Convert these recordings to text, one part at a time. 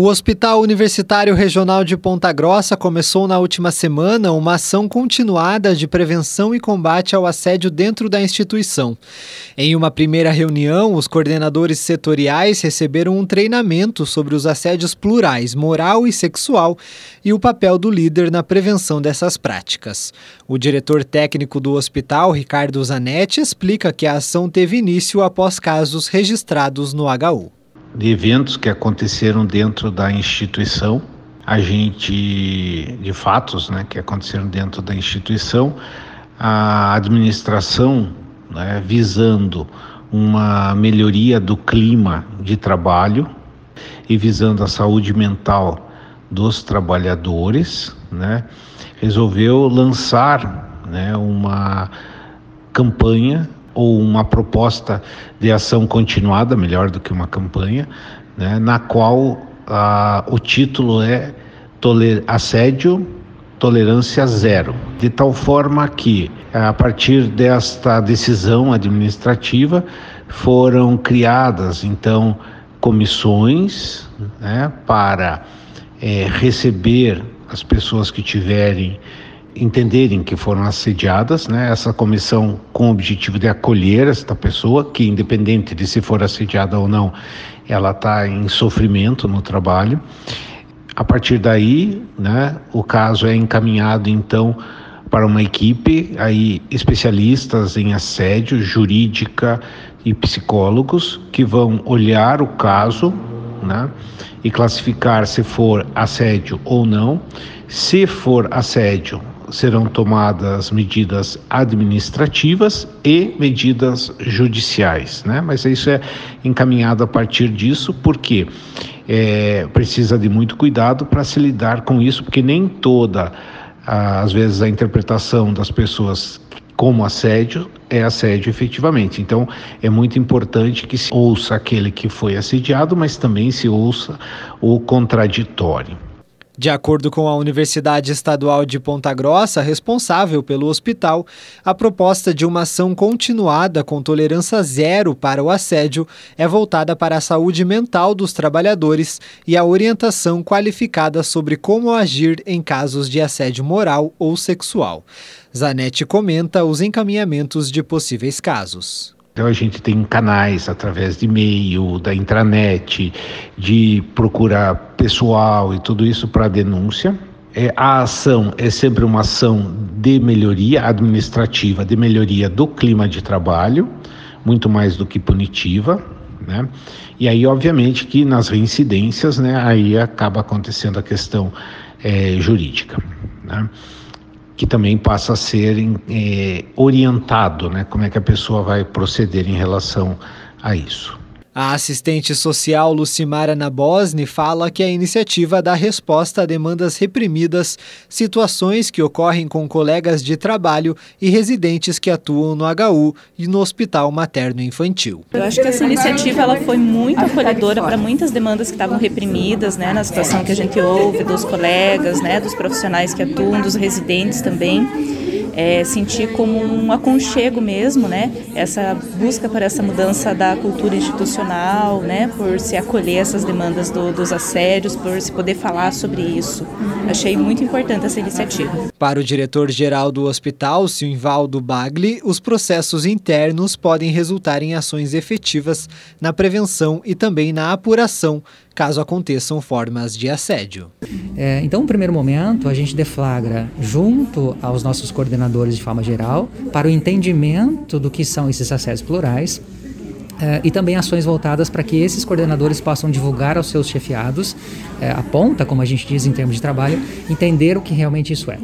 O Hospital Universitário Regional de Ponta Grossa começou na última semana uma ação continuada de prevenção e combate ao assédio dentro da instituição. Em uma primeira reunião, os coordenadores setoriais receberam um treinamento sobre os assédios plurais, moral e sexual, e o papel do líder na prevenção dessas práticas. O diretor técnico do hospital, Ricardo Zanetti, explica que a ação teve início após casos registrados no HU de eventos que aconteceram dentro da instituição, a gente de fatos, né, que aconteceram dentro da instituição, a administração né, visando uma melhoria do clima de trabalho e visando a saúde mental dos trabalhadores, né, resolveu lançar né, uma campanha ou uma proposta de ação continuada, melhor do que uma campanha, né, na qual o título é Toler Assédio Tolerância Zero, de tal forma que, a partir desta decisão administrativa, foram criadas, então, comissões né, para é, receber as pessoas que tiverem entenderem que foram assediadas, né? Essa comissão com o objetivo de acolher esta pessoa, que independente de se for assediada ou não, ela está em sofrimento no trabalho. A partir daí, né, o caso é encaminhado então para uma equipe aí especialistas em assédio, jurídica e psicólogos que vão olhar o caso, né, e classificar se for assédio ou não. Se for assédio, serão tomadas medidas administrativas e medidas judiciais, né? Mas isso é encaminhado a partir disso, porque é, precisa de muito cuidado para se lidar com isso, porque nem toda, às vezes, a interpretação das pessoas como assédio é assédio efetivamente. Então, é muito importante que se ouça aquele que foi assediado, mas também se ouça o contraditório. De acordo com a Universidade Estadual de Ponta Grossa, responsável pelo hospital, a proposta de uma ação continuada com tolerância zero para o assédio é voltada para a saúde mental dos trabalhadores e a orientação qualificada sobre como agir em casos de assédio moral ou sexual. Zanetti comenta os encaminhamentos de possíveis casos. Então a gente tem canais através de e-mail, da intranet, de procurar pessoal e tudo isso para denúncia. É, a ação é sempre uma ação de melhoria administrativa, de melhoria do clima de trabalho, muito mais do que punitiva, né? E aí, obviamente, que nas reincidências, né, aí acaba acontecendo a questão é, jurídica, né? Que também passa a ser é, orientado, né? Como é que a pessoa vai proceder em relação a isso. A assistente social Lucimara Nabosni fala que a iniciativa dá resposta a demandas reprimidas, situações que ocorrem com colegas de trabalho e residentes que atuam no HU e no Hospital Materno Infantil. Eu acho que essa iniciativa ela foi muito acolhedora para muitas demandas que estavam reprimidas, né, na situação que a gente ouve dos colegas, né, dos profissionais que atuam, dos residentes também é, sentir como um aconchego mesmo, né? Essa busca por essa mudança da cultura institucional, né? Por se acolher essas demandas do, dos assédios, por se poder falar sobre isso. Achei muito importante essa iniciativa. Para o diretor-geral do hospital, Silvaldo Bagli, os processos internos podem resultar em ações efetivas na prevenção e também na apuração caso aconteçam formas de assédio. É, então, no primeiro momento, a gente deflagra junto aos nossos coordenadores de forma geral para o entendimento do que são esses assédios plurais. É, e também ações voltadas para que esses coordenadores possam divulgar aos seus chefiados, é, a ponta, como a gente diz em termos de trabalho, entender o que realmente isso é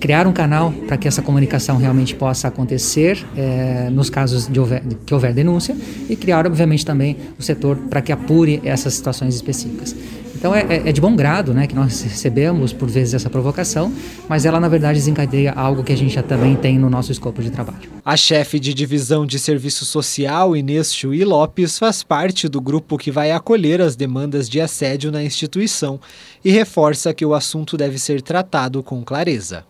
criar um canal para que essa comunicação realmente possa acontecer é, nos casos de houver, que houver denúncia e criar, obviamente, também o setor para que apure essas situações específicas. Então é, é, é, de bom grado né, que nós recebemos, por vezes, essa provocação, mas ela, na verdade, desencadeia algo que a gente já também tem no nosso escopo de trabalho. A chefe de divisão de serviço social, Inês Chui Lopes, faz parte do grupo que vai acolher as demandas de assédio na instituição e reforça que o assunto deve ser tratado com clareza.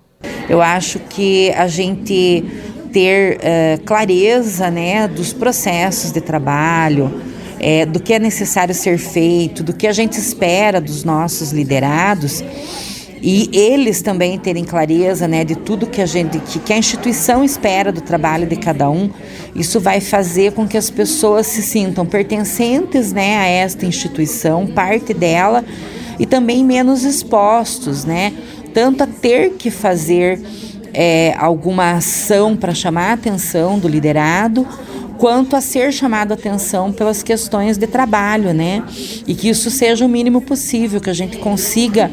Eu acho que a gente ter uh, clareza né, dos processos de trabalho, é, do que é necessário ser feito, do que a gente espera dos nossos liderados e eles também terem clareza né, de tudo que a gente que, que, a instituição espera do trabalho de cada um, isso vai fazer com que as pessoas se sintam pertencentes né, a esta instituição, parte dela, e também menos expostos, né? Tanto a ter que fazer é, alguma ação para chamar a atenção do liderado, quanto a ser chamado atenção pelas questões de trabalho, né? E que isso seja o mínimo possível, que a gente consiga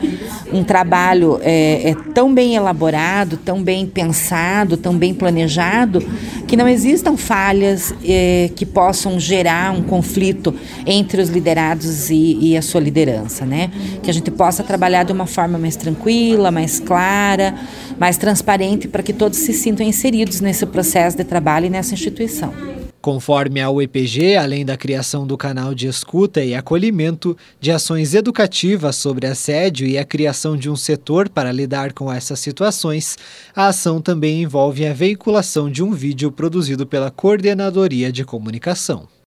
um trabalho é, é, tão bem elaborado, tão bem pensado, tão bem planejado, que não existam falhas é, que possam gerar um conflito entre os liderados e, e a sua liderança, né? Que a gente possa trabalhar de uma forma mais tranquila, mais clara, mais transparente, para que todos se sintam inseridos nesse processo de trabalho e nessa instituição. Conforme a UEPG, além da criação do canal de escuta e acolhimento, de ações educativas sobre assédio e a criação de um setor para lidar com essas situações, a ação também envolve a veiculação de um vídeo produzido pela Coordenadoria de Comunicação.